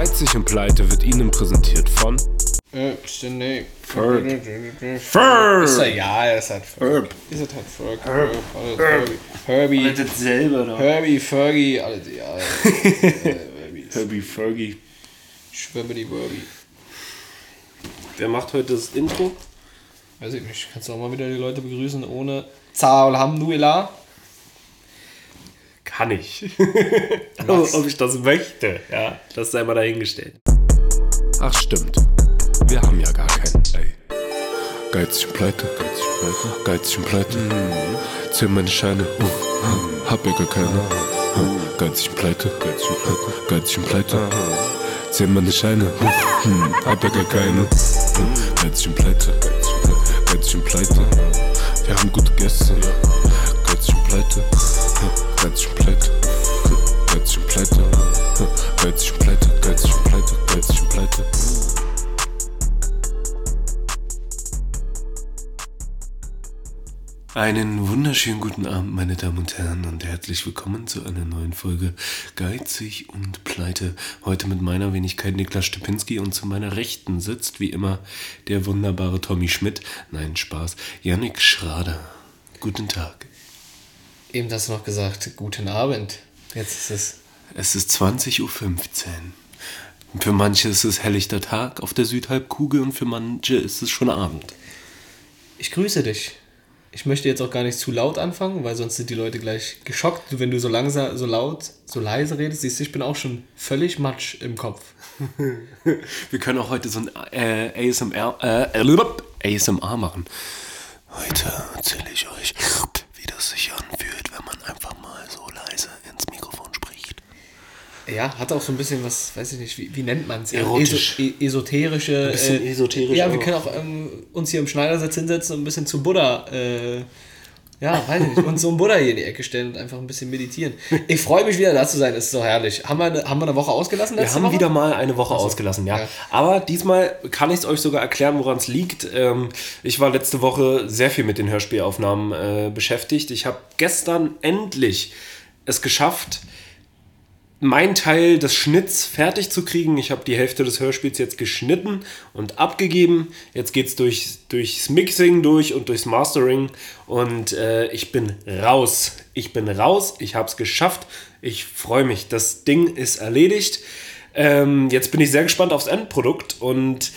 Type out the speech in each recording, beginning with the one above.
Geizig und Pleite wird Ihnen präsentiert von Äh, nee. Ferb. Ferb. Ist ja egal, ist halt Ferb. Ist halt Ferb. Herb. Alles Herbie. Herbie. dasselbe da. Herbie, Fergie, alles ja. äh, Herbie. Fergie. Schwimmedy Wurby. Wer macht heute das Intro? Weiß ich nicht. Kannst du auch mal wieder die Leute begrüßen ohne Za Alhamdulillah? Kann ich. Ob ich das möchte, ja, das sei mal dahingestellt. Ach stimmt. Wir haben ja gar keinen. Ey. Geizig und Pleite. Geizig und Pleite. Geizig und Pleite. Zähl meine Scheine. Uh, hab ja gar keine. Uh, Geizig und Pleite. Geizig und Pleite. Geizig und Pleite. Zähl meine Scheine. Uh, hm, hab ja gar keine. Uh, Geizig und Pleite. Geizig und Pleite. Geizig und Pleite. Wir haben gute Gäste. Geizig und Pleite. Und Pleite. Und Pleite. Und Pleite. Und Pleite. Und Pleite. Einen wunderschönen guten Abend, meine Damen und Herren, und herzlich willkommen zu einer neuen Folge Geizig und Pleite. Heute mit meiner Wenigkeit Niklas Stepinski und zu meiner Rechten sitzt wie immer der wunderbare Tommy Schmidt. Nein, Spaß. Yannick Schrader. Guten Tag. Eben hast du noch gesagt, guten Abend. Jetzt ist es. Es ist 20.15 Uhr. Für manche ist es helllichter Tag auf der Südhalbkugel und für manche ist es schon Abend. Ich grüße dich. Ich möchte jetzt auch gar nicht zu laut anfangen, weil sonst sind die Leute gleich geschockt, wenn du so langsam, so laut, so leise redest. Siehst du, ich bin auch schon völlig matsch im Kopf. Wir können auch heute so ein äh, ASMR, äh, ASMR machen. Heute erzähle ich euch, wie das sich anfühlt, wenn man einfach mal so leise ins Mikrofon spricht. Ja, hat auch so ein bisschen was, weiß ich nicht, wie, wie nennt man es? Erotisch. Eso, e esoterische. Ein bisschen esoterisch Ja, wir auch. können auch ähm, uns hier im Schneidersitz hinsetzen und ein bisschen zu Buddha. Äh, ja, weiß ich nicht. Und so einen Buddha hier in die Ecke stellen und einfach ein bisschen meditieren. Ich freue mich wieder da zu sein, es ist so herrlich. Haben wir, eine, haben wir eine Woche ausgelassen Wir haben Woche? wieder mal eine Woche ausgelassen, ja. Ja. Aber diesmal kann ich es euch sogar erklären, woran es liegt. Ähm, ich war letzte Woche sehr viel mit den Hörspielaufnahmen äh, beschäftigt. Ich habe gestern endlich es geschafft, meinen Teil des Schnitts fertig zu kriegen. Ich habe die Hälfte des Hörspiels jetzt geschnitten und abgegeben. Jetzt geht es durch, durchs Mixing durch und durchs Mastering. Und äh, ich bin raus. Ich bin raus. Ich habe es geschafft. Ich freue mich. Das Ding ist erledigt. Ähm, jetzt bin ich sehr gespannt aufs Endprodukt. Und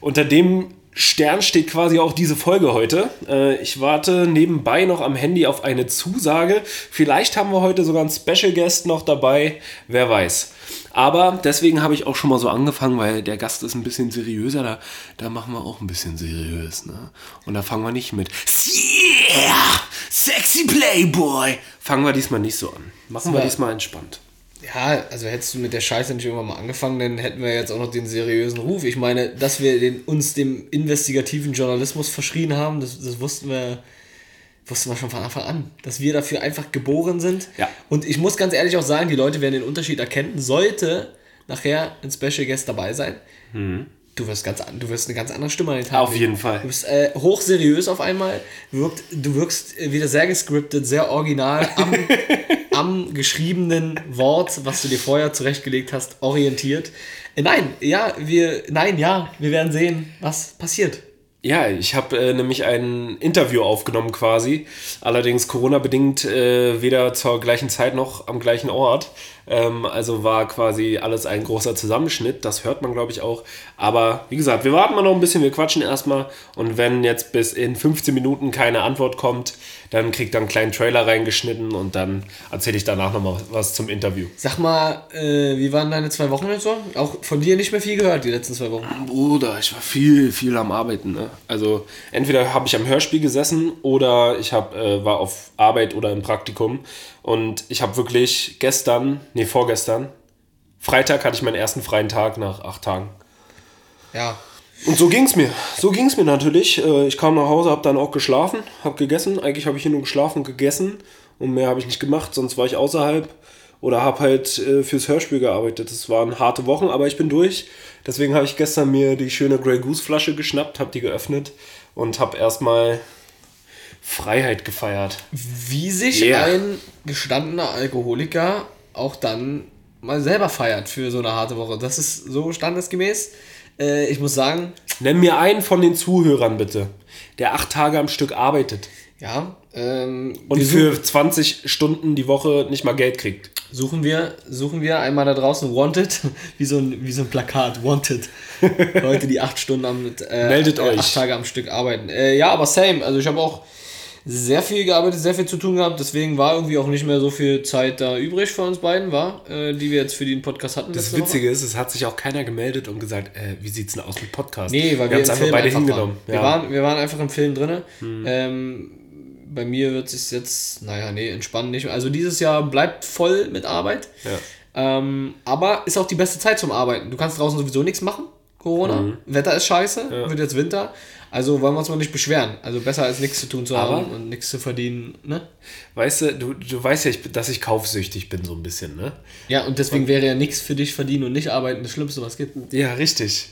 unter dem Stern steht quasi auch diese Folge heute. Äh, ich warte nebenbei noch am Handy auf eine Zusage. Vielleicht haben wir heute sogar einen Special Guest noch dabei. Wer weiß. Aber deswegen habe ich auch schon mal so angefangen, weil der Gast ist ein bisschen seriöser. Da, da machen wir auch ein bisschen seriös. Ne? Und da fangen wir nicht mit Yeah! Sexy Playboy! Fangen wir diesmal nicht so an. Machen wir diesmal entspannt. Ja, also hättest du mit der Scheiße nicht irgendwann mal angefangen, dann hätten wir jetzt auch noch den seriösen Ruf. Ich meine, dass wir den, uns dem investigativen Journalismus verschrien haben, das, das wussten wir wussten wir schon von Anfang an, dass wir dafür einfach geboren sind. Ja. Und ich muss ganz ehrlich auch sagen, die Leute werden den Unterschied erkennen. Sollte nachher ein Special Guest dabei sein, du wirst ganz an, du wirst eine ganz andere Stimme an den Tag Mhm. Auf jeden Fall. Du bist äh, hochseriös auf einmal. Wirkt, du wirkst äh, wieder sehr gescriptet, sehr original am, am geschriebenen Wort, was du dir vorher zurechtgelegt hast, orientiert. Äh, nein, ja, wir, nein, ja, wir werden sehen, was passiert. Ja, ich habe äh, nämlich ein Interview aufgenommen quasi. Allerdings Corona-bedingt äh, weder zur gleichen Zeit noch am gleichen Ort. Ähm, also war quasi alles ein großer Zusammenschnitt. Das hört man, glaube ich, auch. Aber wie gesagt, wir warten mal noch ein bisschen, wir quatschen erstmal. Und wenn jetzt bis in 15 Minuten keine Antwort kommt, dann kriegt er einen kleinen Trailer reingeschnitten und dann erzähle ich danach nochmal was zum Interview. Sag mal, äh, wie waren deine zwei Wochen jetzt so? Auch von dir nicht mehr viel gehört, die letzten zwei Wochen. Bruder, ich war viel, viel am Arbeiten. Ne? Also entweder habe ich am Hörspiel gesessen oder ich hab, äh, war auf Arbeit oder im Praktikum. Und ich habe wirklich gestern, nee, vorgestern, Freitag hatte ich meinen ersten freien Tag nach acht Tagen. Ja, Und so ging's mir. So ging's mir natürlich. Äh, Ich kam nach Hause, habe dann auch geschlafen, habe gegessen. Eigentlich habe ich hier nur geschlafen und gegessen. Und mehr habe ich nicht gemacht, sonst war ich außerhalb. Oder habe halt äh, fürs Hörspiel gearbeitet. Das waren harte Wochen, aber ich bin durch. Deswegen habe ich gestern mir die schöne Grey Goose Flasche geschnappt, habe die geöffnet und habe erstmal Freiheit gefeiert. wie sich Yeah. ein gestandener Alkoholiker auch dann mal selber feiert für so eine harte Woche. Das ist so standesgemäß. Äh, ich muss sagen, Nenn mir einen von den Zuhörern bitte, der acht Tage am Stück arbeitet ja, ähm, und für 20 Stunden die Woche nicht mal Geld kriegt. suchen wir, suchen wir einmal da draußen Wanted, wie so ein, wie so ein Plakat, Wanted. Leute, die acht Stunden am, äh, Meldet äh, euch. acht Tage am Stück arbeiten. Äh, ja, aber same. Also ich habe auch sehr viel gearbeitet, sehr viel zu tun gehabt, deswegen war irgendwie auch nicht mehr so viel Zeit da übrig für uns beiden, war, äh, die wir jetzt für den Podcast hatten. Das letzte Woche. Witzige ist, es hat sich auch keiner gemeldet und gesagt, äh, wie sieht's denn aus mit Podcast? Nee, weil wir, haben es einfach beide hingenommen. Waren. Wir, Ja. waren, wir waren einfach im Film drin. Ähm, bei mir wird es jetzt, naja, nee, entspannen nicht mehr. Also dieses Jahr bleibt voll mit Arbeit. Ja. Ähm, aber ist auch die beste Zeit zum Arbeiten. Du kannst draußen sowieso nichts machen. Corona. Mhm. Wetter ist scheiße. Wird jetzt Winter. Also wollen wir uns mal nicht beschweren. Also besser als nichts zu tun zu Aber- haben und nichts zu verdienen. Ne? Weißt du, du, du weißt ja, ich, dass ich kaufsüchtig bin so ein bisschen, ne? Ja, und deswegen wäre ja nichts für dich verdienen und nicht arbeiten das Schlimmste, was es gibt. Ja, richtig.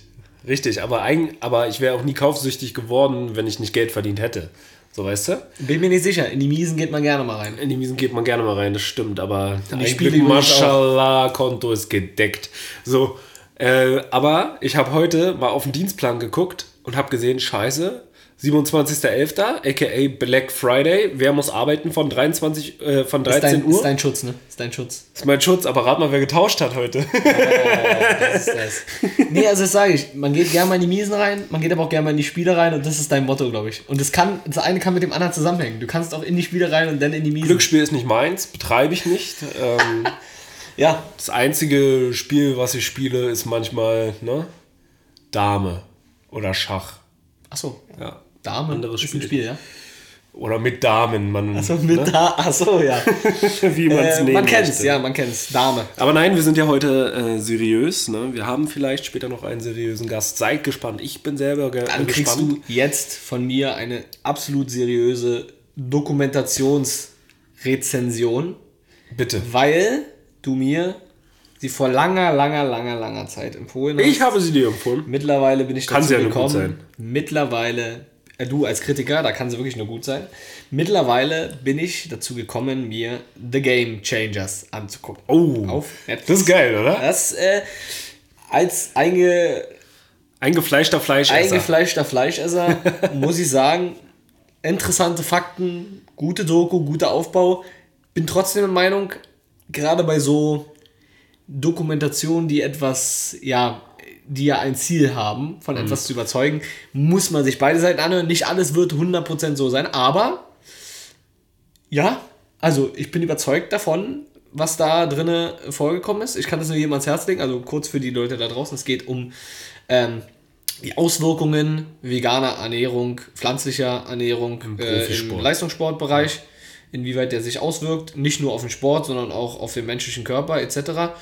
Richtig, aber, eigen, aber ich wäre auch nie kaufsüchtig geworden, wenn ich nicht Geld verdient hätte. So, weißt du? Bin mir nicht sicher. In die Miesen geht man gerne mal rein. In die Miesen geht man gerne mal rein, das stimmt, aber ein übrigens auch. Mashallah, Konto ist gedeckt. So, äh, aber ich habe heute mal auf den Dienstplan geguckt und habe gesehen, scheiße, 27.11., aka Black Friday, wer muss arbeiten von 23, äh, von Ist 13 dein, Uhr? ist dein Schutz, ne? Ist dein Schutz. ist mein Schutz, aber rat mal, wer getauscht hat heute. Das ist das. Nee, also das sage ich. Man geht gerne mal in die Miesen rein, man geht aber auch gerne mal in die Spiele rein und das ist dein Motto, glaube ich. Und das kann, das eine kann mit dem anderen zusammenhängen. Du kannst auch in die Spiele rein und dann in die Miesen. Glücksspiel ist nicht meins, betreibe ich nicht. Ähm, Ja, das einzige Spiel, was ich spiele, ist manchmal ne, Dame oder Schach. achso. Ja. Dame Anderes ist ein Spiel. Spiel, ja? Oder mit Damen. Man, Achso, mit ne? da, achso, ja. wie man es äh, nennen man kennt's, möchte. ja, man kennt's. Dame. Aber nein, wir sind ja heute äh, seriös. Ne? Wir haben vielleicht später noch einen seriösen Gast. Seid gespannt. Ich bin selber ge Dann kriegst gespannt. du jetzt von mir eine absolut seriöse Dokumentationsrezension, Bitte. weil du mir sie vor langer, langer, langer, langer Zeit empfohlen hast. Ich habe sie dir empfohlen. Mittlerweile bin ich Kann dazu sie ja nur gekommen. gut sein. Mittlerweile, äh, du als Kritiker, da kann sie wirklich nur gut sein. Mittlerweile bin ich dazu gekommen, mir The Game Changers anzugucken. Oh, Auf Netflix. das ist geil, oder? Das äh, als einge, Eingefleischter Fleisch. eingefleischter Fleischesser muss ich sagen, interessante Fakten, gute Doku, guter Aufbau. Bin trotzdem der Meinung, gerade bei so Dokumentationen, die etwas, ja, die ja ein Ziel haben, von etwas zu überzeugen, muss man sich beide Seiten anhören. Nicht alles wird 100% so sein, aber ja, also ich bin überzeugt davon, was da drinne vorgekommen ist. Ich kann das nur jedem ans Herz legen, also kurz für die Leute da draußen. Es geht um ähm, die Auswirkungen veganer Ernährung, pflanzlicher Ernährung Im äh, im. Leistungssportbereich, inwieweit der sich auswirkt, nicht nur auf den Sport, sondern auch auf den menschlichen Körper etc.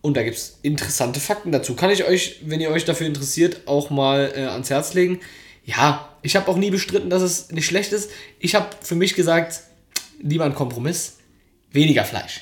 Und da gibt es interessante Fakten dazu. Kann ich euch, wenn ihr euch dafür interessiert, auch mal äh, ans Herz legen. Ja, ich habe auch nie bestritten, dass es nicht schlecht ist. Ich habe für mich gesagt, lieber ein Kompromiss, weniger Fleisch.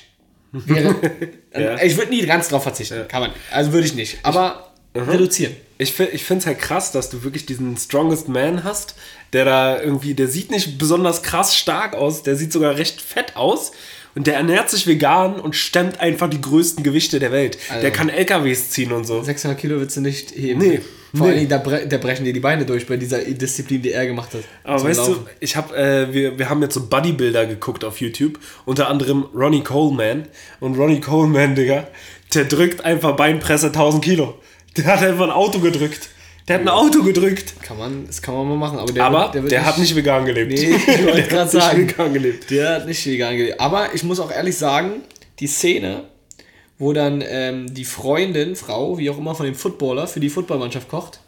Wäre, Ja. Ich würde nie ganz drauf verzichten, kann man. Also würde ich nicht. Aber reduzieren. Ich, fi- ich finde es halt krass, dass du wirklich diesen Strongest Man hast, der da irgendwie, der sieht nicht besonders krass stark aus, der sieht sogar recht fett aus und der ernährt sich vegan und stemmt einfach die größten Gewichte der Welt. Also- der kann LKWs ziehen und so. 600 Kilo willst du nicht heben. Nee, Vor nee. allen Dingen, da, bre da brechen dir die Beine durch bei dieser Disziplin, die er gemacht hat. Aber weißt Laufen. du, ich habe, äh, wir, wir haben jetzt so Bodybuilder geguckt auf YouTube, unter anderem Ronnie Coleman. Und Ronnie Coleman, Digga, der drückt einfach Beinpresse 1000 Kilo. Der hat einfach ein Auto gedrückt. Der hat ein Auto gedrückt. Kann man, das kann man mal machen. Aber der, Aber wird- der, hat nicht vegan gelebt. Nee, ich wollte Der gerade hat nicht sagen. vegan gelebt. Der hat nicht vegan gelebt. Aber ich muss auch ehrlich sagen, die Szene, wo dann ähm, die Freundin, Frau, wie auch immer, von dem Footballer für die Footballmannschaft kocht.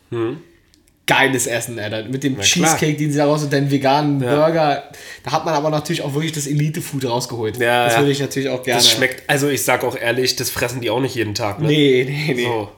Geiles Essen, Alter. Mit dem klar. Cheesecake, den sie daraus und den veganen Ja. Burger. Da hat man aber natürlich auch wirklich das Elite-Food rausgeholt. Ja, das ja. würde ich natürlich auch gerne. Das schmeckt, also ich sag auch ehrlich, das fressen die auch nicht jeden Tag. Ne? Nee, nee, nee. So.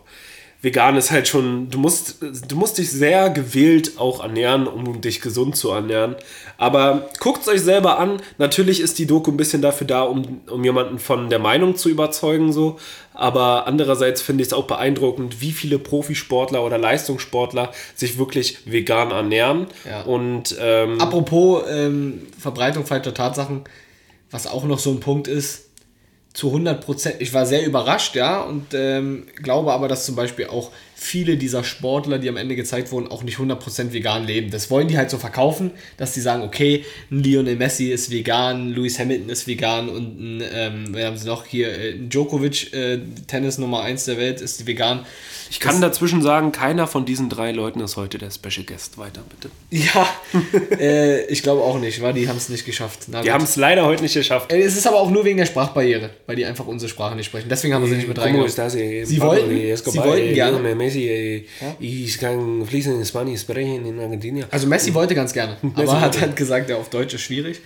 Vegan ist halt schon, du musst, du musst dich sehr gewählt auch ernähren, um dich gesund zu ernähren. Aber guckt es euch selber an. Natürlich ist die Doku ein bisschen dafür da, um, um jemanden von der Meinung zu überzeugen, so. Aber andererseits finde ich es auch beeindruckend, wie viele Profisportler oder Leistungssportler sich wirklich vegan ernähren. Ja. Und ähm, Apropos ähm, Verbreitung falscher Tatsachen, was auch noch so ein Punkt ist, zu 100 Prozent. Ich war sehr überrascht, ja, und ähm, glaube aber, dass zum Beispiel auch viele dieser Sportler, die am Ende gezeigt wurden, auch nicht 100% vegan leben. Das wollen die halt so verkaufen, dass die sagen, okay, ein Lionel Messi ist vegan, Lewis Hamilton ist vegan und ein, ähm, haben sie noch hier, äh, Djokovic, äh, Tennis Nummer 1 der Welt, ist vegan. Ich kann das, dazwischen sagen, keiner von diesen drei Leuten ist heute der Special Guest. Weiter, bitte. Ja, äh, ich glaube auch nicht, weil die haben es nicht geschafft. Na, die haben es leider heute nicht geschafft. Äh, es ist aber auch nur wegen der Sprachbarriere, weil die einfach unsere Sprache nicht sprechen. Deswegen haben wir sie nicht mit reingeholt. Sie wollten, sie wollten gerne. Messi, ja? ich kann fließend Spanisch sprechen in Argentinien. Also Messi wollte ganz gerne, aber hat halt gesagt, ja, auf Deutsch ist schwierig.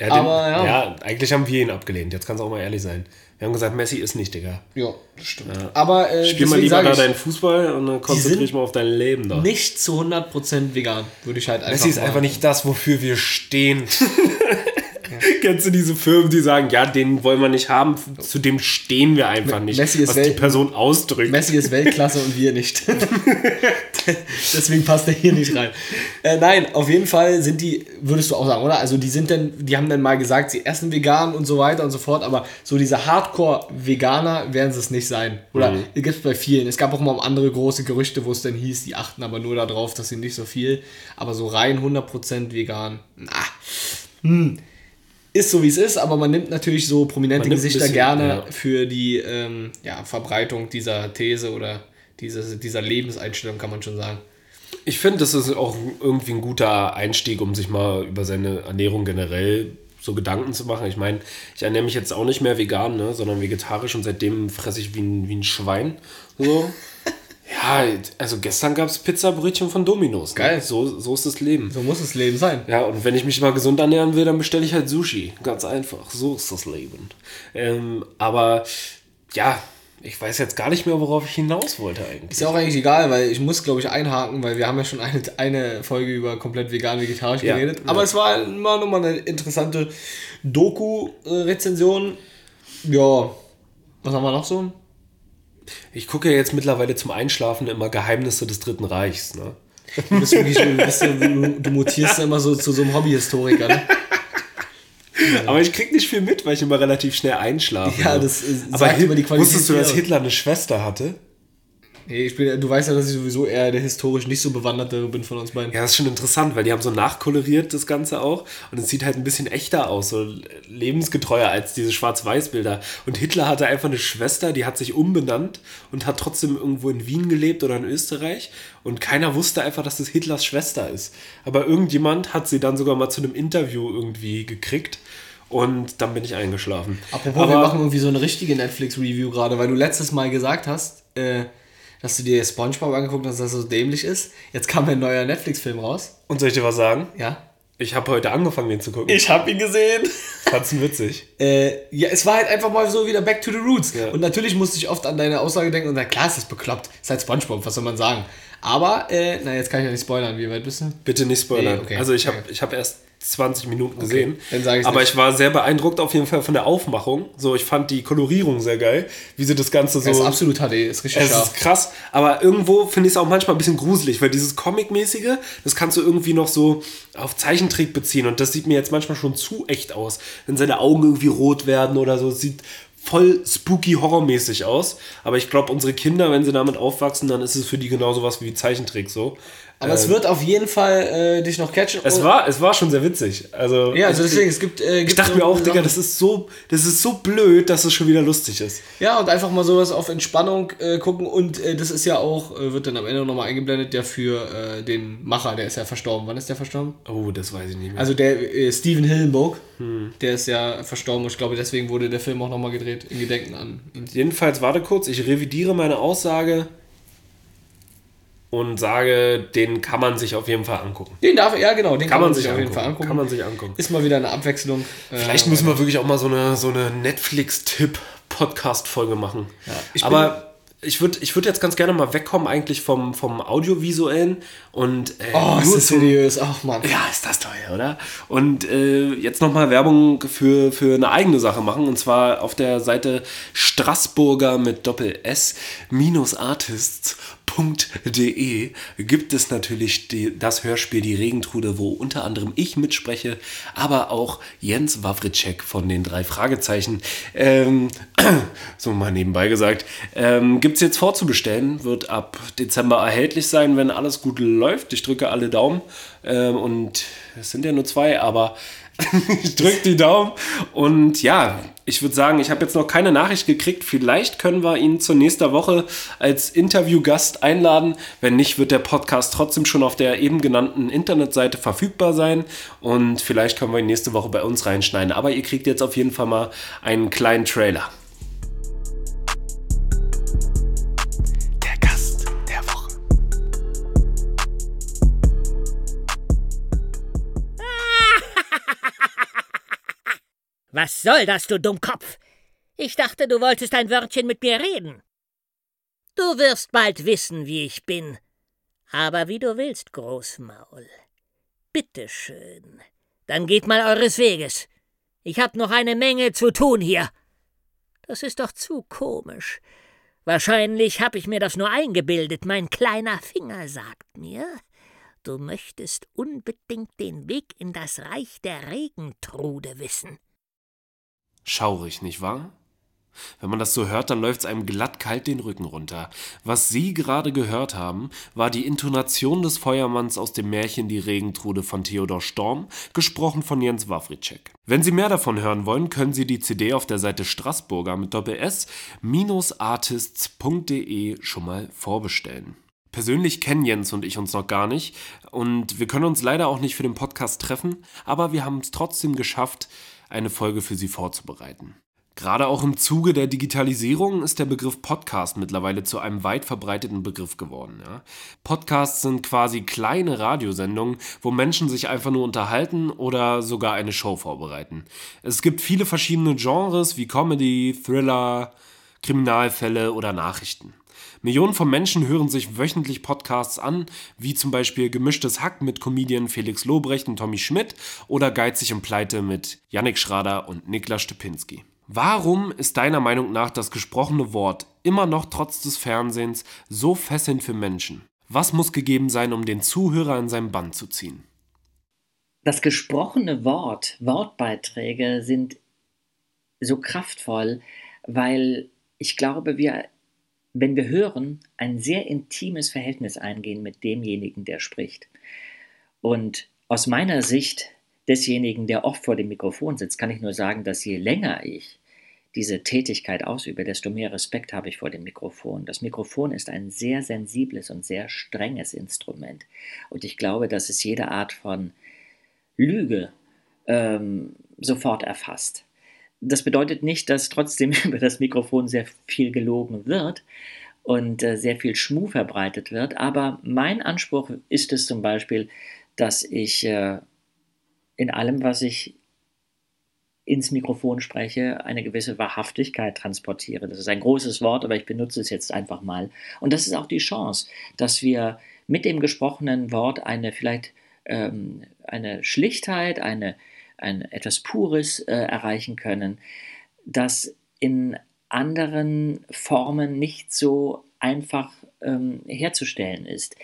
Ja, aber den, ja. ja, eigentlich haben wir ihn abgelehnt. Jetzt kann es auch mal ehrlich sein. Wir haben gesagt, Messi ist nicht, Digga. Ja, das stimmt. Ja. Aber äh, Spiel mal lieber da deinen Fußball und dann konzentriere dich mal auf dein Leben da. Nicht zu 100% vegan, würde ich halt einfach Messi ist einfach nicht das, wofür wir stehen. Kennst du diese Firmen, die sagen, ja, den wollen wir nicht haben, zu dem stehen wir einfach nicht, Messi ist was Welt die Person ausdrückt. Messi ist Weltklasse und wir nicht. Deswegen passt er hier nicht rein. Äh, nein, auf jeden Fall sind die, würdest du auch sagen, oder? Also die sind dann, die haben dann mal gesagt, sie essen vegan und so weiter und so fort, aber so diese Hardcore-Veganer werden sie es nicht sein. Oder mhm. gibt es bei vielen. Es gab auch mal andere große Gerüchte, wo es dann hieß, die achten aber nur darauf, dass sie nicht so viel, aber so rein 100% vegan, na, hm ist so wie es ist, aber man nimmt natürlich so prominente Gesichter bisschen, gerne ja. für die ähm, ja, Verbreitung dieser These oder diese, dieser Lebenseinstellung, kann man schon sagen. Ich finde, das ist auch irgendwie ein guter Einstieg, um sich mal über seine Ernährung generell so Gedanken zu machen. Ich meine, ich ernähre mich jetzt auch nicht mehr vegan, ne, sondern vegetarisch und seitdem fresse ich wie ein, wie ein Schwein. So. Ja, also gestern gab es Pizzabrötchen von Dominos. Ne? Geil. So, so ist das Leben. So muss das Leben sein. Ja, und wenn ich mich mal gesund ernähren will, dann bestelle ich halt Sushi. Ganz einfach. So ist das Leben. Ähm, aber ja, ich weiß jetzt gar nicht mehr, worauf ich hinaus wollte eigentlich. Ist ja auch eigentlich egal, weil ich muss, glaube ich, einhaken, weil wir haben ja schon eine, eine Folge über komplett vegan-vegetarisch ja, geredet. Aber ja. es war immer nochmal eine interessante Doku-Rezension. Ja, was haben wir noch so? Ich gucke ja jetzt mittlerweile zum Einschlafen immer Geheimnisse des Dritten Reichs. Ne? Du, bist wirklich, du, bist, du, du mutierst immer so zu so einem Hobbyhistoriker. Ne? Aber ich krieg nicht viel mit, weil ich immer relativ schnell einschlafe. Ja, ne? das äh, sagt über die Qualität. Wusstest du, dass Hitler eine Schwester hatte? Nee, ich bin, du weißt ja, dass ich sowieso eher der historisch nicht so bewanderte bin von uns beiden. Ja, das ist schon interessant, weil die haben so nachkoloriert das Ganze auch und es sieht halt ein bisschen echter aus, so lebensgetreuer als diese Schwarz-Weiß-Bilder. Und Hitler hatte einfach eine Schwester, die hat sich umbenannt und hat trotzdem irgendwo in Wien gelebt oder in Österreich und keiner wusste einfach, dass das Hitlers Schwester ist. Aber irgendjemand hat sie dann sogar mal zu einem Interview irgendwie gekriegt. Und dann bin ich eingeschlafen. Apropos, Aber wir machen irgendwie so eine richtige Netflix-Review gerade, weil du letztes Mal gesagt hast, äh, dass du dir SpongeBob angeguckt hast, dass das so dämlich ist. Jetzt kam ein neuer Netflix-Film raus. Und soll ich dir was sagen? Ja. Ich habe heute angefangen, den zu gucken. Ich habe ihn gesehen. Fand's witzig. äh, ja, es war halt einfach mal so wieder Back to the Roots. Ja. Und natürlich musste ich oft an deine Aussage denken und dann, klar, ist das bekloppt. Ist halt Spongebob, was soll man sagen? Aber, äh, na, jetzt kann ich ja nicht spoilern. Wie weit bist du? Bitte nicht spoilern. Nee, okay. Also ich habe okay. hab erst 20 Minuten gesehen. Okay, Aber nicht. ich war sehr beeindruckt auf jeden Fall von der Aufmachung. So, ich fand die Kolorierung sehr geil, wie sie das Ganze so. Es ist absolut HD, ist richtig Es scharf. ist krass, aber irgendwo finde ich es auch manchmal ein bisschen gruselig, weil dieses Comic-mäßige, das kannst du irgendwie noch so auf Zeichentrick beziehen und das sieht mir jetzt manchmal schon zu echt aus. Wenn seine Augen irgendwie rot werden oder so, sieht voll spooky horrormäßig aus. Aber ich glaube, unsere Kinder, wenn sie damit aufwachsen, dann ist es für die genauso was wie Zeichentrick so. Aber ähm, es wird auf jeden Fall äh, dich noch catchen. Es war, es war schon sehr witzig. Also, ja, also deswegen, es gibt. Äh, gibt ich dachte mir auch, Digga, das ist, so, das ist so blöd, dass es schon wieder lustig ist. Ja, und einfach mal sowas auf Entspannung äh, gucken. Und äh, das ist ja auch, äh, wird dann am Ende nochmal eingeblendet, ja für äh, den Macher, der ist ja verstorben. Wann ist der verstorben? Oh, das weiß ich nicht mehr. Also der Steven Hillenburg, hm. der ist ja verstorben. Und ich glaube, deswegen wurde der Film auch nochmal gedreht, in Gedenken an ihn. Jedenfalls, warte kurz, ich revidiere meine Aussage und sage, den kann man sich auf jeden Fall angucken. Den darf, ja genau, den kann, kann man, sich auf angucken. jeden Fall angucken. Kann man sich angucken. Ist mal wieder eine Abwechslung. Vielleicht äh, müssen wir wirklich auch mal so eine, so eine Netflix-Tipp-Podcast-Folge machen. Ja, ich Aber ich würde ich würd jetzt ganz gerne mal wegkommen eigentlich vom, vom Audiovisuellen und äh, Oh, ist das seriös, ach man. Ja, ist das toll, oder? Und äh, jetzt nochmal Werbung für, für eine eigene Sache machen und zwar auf der Seite Straßburger mit Doppel S minus Artists www.hörspiel.de gibt es natürlich die, das Hörspiel Die Regentrude, wo unter anderem ich mitspreche, aber auch Jens Wawritschek von den drei Fragezeichen. Ähm, so mal nebenbei gesagt. Ähm, gibt es jetzt vorzubestellen, wird ab Dezember erhältlich sein, wenn alles gut läuft. Ich drücke alle Daumen. Ähm, und es sind ja nur zwei, aber ich drücke die Daumen. Und ja, ich würde sagen, ich habe jetzt noch keine Nachricht gekriegt. Vielleicht können wir ihn zur nächsten Woche als Interviewgast einladen. Wenn nicht, wird der Podcast trotzdem schon auf der eben genannten Internetseite verfügbar sein. Und vielleicht können wir ihn nächste Woche bei uns reinschneiden. Aber ihr kriegt jetzt auf jeden Fall mal einen kleinen Trailer. Was soll das, du Dummkopf? Ich dachte, du wolltest ein Wörtchen mit mir reden. Du wirst bald wissen, wie ich bin. Aber wie du willst, Großmaul. Bitte schön. Dann geht mal eures Weges. Ich hab noch eine Menge zu tun hier. Das ist doch zu komisch. Wahrscheinlich hab ich mir das nur eingebildet. Mein kleiner Finger sagt mir, du möchtest unbedingt den Weg in das Reich der Regentrude wissen. Schaurig, nicht wahr? Wenn man das so hört, dann läuft's einem glatt kalt den Rücken runter. Was Sie gerade gehört haben, war die Intonation des Feuermanns aus dem Märchen Die Regentrude von Theodor Storm, gesprochen von Jens Wawritschek. Wenn Sie mehr davon hören wollen, können Sie die CD auf der Seite Straßburger mit Doppel-S artists.de schon mal vorbestellen. Persönlich kennen Jens und ich uns noch gar nicht und wir können uns leider auch nicht für den Podcast treffen, aber wir haben es trotzdem geschafft, eine Folge für Sie vorzubereiten. Gerade auch im Zuge der Digitalisierung ist der Begriff Podcast mittlerweile zu einem weit verbreiteten Begriff geworden. Ja. Podcasts sind quasi kleine Radiosendungen, wo Menschen sich einfach nur unterhalten oder sogar eine Show vorbereiten. Es gibt viele verschiedene Genres wie Comedy, Thriller, Kriminalfälle oder Nachrichten. Millionen von Menschen hören sich wöchentlich Podcasts an, wie zum Beispiel Gemischtes Hack mit Comedian Felix Lobrecht und Tommy Schmidt oder Geizig und Pleite mit Yannick Schrader und Niklas Stepinski. Warum ist deiner Meinung nach das gesprochene Wort immer noch trotz des Fernsehens so fesselnd für Menschen? Was muss gegeben sein, um den Zuhörer in seinem Band zu ziehen? Das gesprochene Wort, Wortbeiträge sind so kraftvoll, weil ich glaube, wir, wenn wir hören, ein sehr intimes Verhältnis eingehen mit demjenigen, der spricht. Und aus meiner Sicht desjenigen, der oft vor dem Mikrofon sitzt, kann ich nur sagen, dass je länger ich diese Tätigkeit ausübe, desto mehr Respekt habe ich vor dem Mikrofon. Das Mikrofon ist ein sehr sensibles und sehr strenges Instrument. Und ich glaube, dass es jede Art von Lüge ähm, sofort erfasst. Das bedeutet nicht, dass trotzdem über das Mikrofon sehr viel gelogen wird und äh, sehr viel Schmuh verbreitet wird. Aber mein Anspruch ist es zum Beispiel, dass ich äh, in allem, was ich ins Mikrofon spreche, eine gewisse Wahrhaftigkeit transportiere. Das ist ein großes Wort, aber ich benutze es jetzt einfach mal. Und das ist auch die Chance, dass wir mit dem gesprochenen Wort eine vielleicht ähm, eine Schlichtheit, eine, ein etwas Pures äh, erreichen können, das in anderen Formen nicht so einfach ähm, herzustellen ist.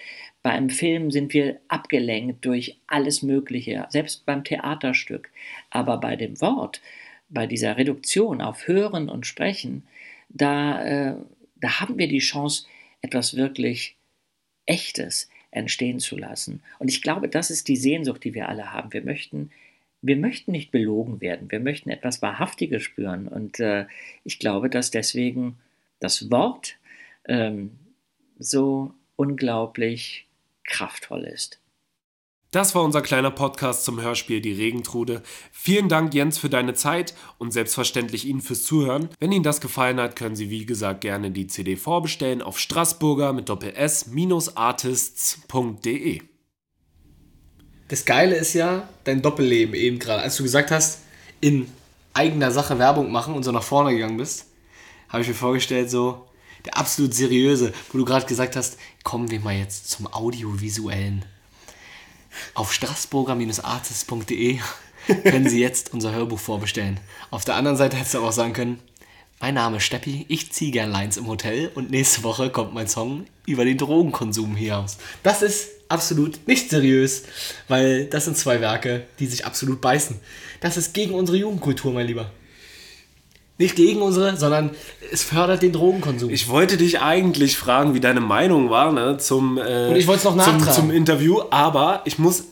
Bei einem Film sind wir abgelenkt durch alles Mögliche, selbst beim Theaterstück. Aber bei dem Wort, bei dieser Reduktion auf Hören und Sprechen, da, äh, da haben wir die Chance, etwas wirklich Echtes entstehen zu lassen. Und ich glaube, das ist die Sehnsucht, die wir alle haben. Wir möchten, wir möchten nicht belogen werden, wir möchten etwas Wahrhaftiges spüren. Und äh, ich glaube, dass deswegen das Wort ähm, so unglaublich kraftvoll ist. Das war unser kleiner Podcast zum Hörspiel Die Regentrude. Vielen Dank, Jens, für deine Zeit und selbstverständlich Ihnen fürs Zuhören. Wenn Ihnen das gefallen hat, können Sie wie gesagt gerne die CD vorbestellen auf Straßburger mit Doppel-S-Artists.de. Das Geile ist ja dein Doppelleben eben gerade. Als du gesagt hast, in eigener Sache Werbung machen und so nach vorne gegangen bist, habe ich mir vorgestellt, so der absolut seriöse, wo du gerade gesagt hast, kommen wir mal jetzt zum Audiovisuellen. Auf straßburger-artist.de können Sie jetzt unser Hörbuch vorbestellen. Auf der anderen Seite hättest du aber auch sagen können, Mein Name ist Steppi, ich ziehe gern Lines im Hotel und nächste Woche kommt mein Song über den Drogenkonsum hier aus. Das ist absolut nicht seriös, weil das sind zwei Werke, die sich absolut beißen. Das ist gegen unsere Jugendkultur, mein Lieber. Nicht gegen unsere, sondern es fördert den Drogenkonsum. Ich wollte dich eigentlich fragen, wie deine Meinung war ne, zum, äh, Und ich wollte es noch zum, nachtragen. zum Interview, aber ich muss.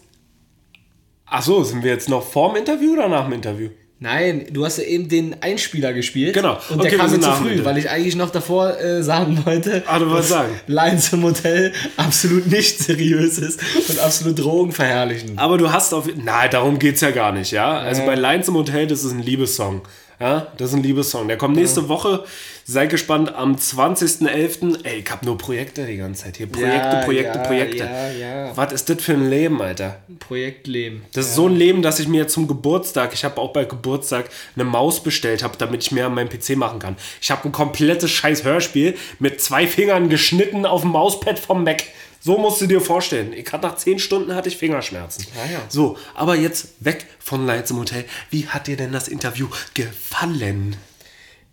Ach so, sind wir jetzt noch vorm Interview oder nach dem Interview? Nein, du hast ja eben den Einspieler gespielt. Genau. Und Okay, der kam mir zu früh, Interview. weil ich eigentlich noch davor äh, sagen wollte, Ah, du dass sagen. Lines im Hotel absolut nicht seriös ist und absolut drogenverherrlichend. Aber du hast auf. Nein, darum geht's ja gar nicht, ja. Also bei Lines im Hotel, das ist ein Liebessong. Ja, das ist ein Liebessong. Der kommt nächste Woche. Seid gespannt am 20.11. Ey, ich hab nur Projekte die ganze Zeit hier. Projekte, Ja, Projekte, ja, Projekte. ja, ja. Was ist das für ein Leben, Alter? Projektleben. Das ist so ein Leben, dass ich mir zum Geburtstag, ich habe auch bei Geburtstag eine Maus bestellt habe, damit ich mir an meinem PC machen kann. Ich habe ein komplettes scheiß Hörspiel mit zwei Fingern geschnitten auf dem Mauspad vom Mac. So musst du dir vorstellen. Ich hatte nach zehn Stunden hatte ich Fingerschmerzen. ja. So, aber jetzt weg von Lights im Hotel. Wie hat dir denn das Interview gefallen?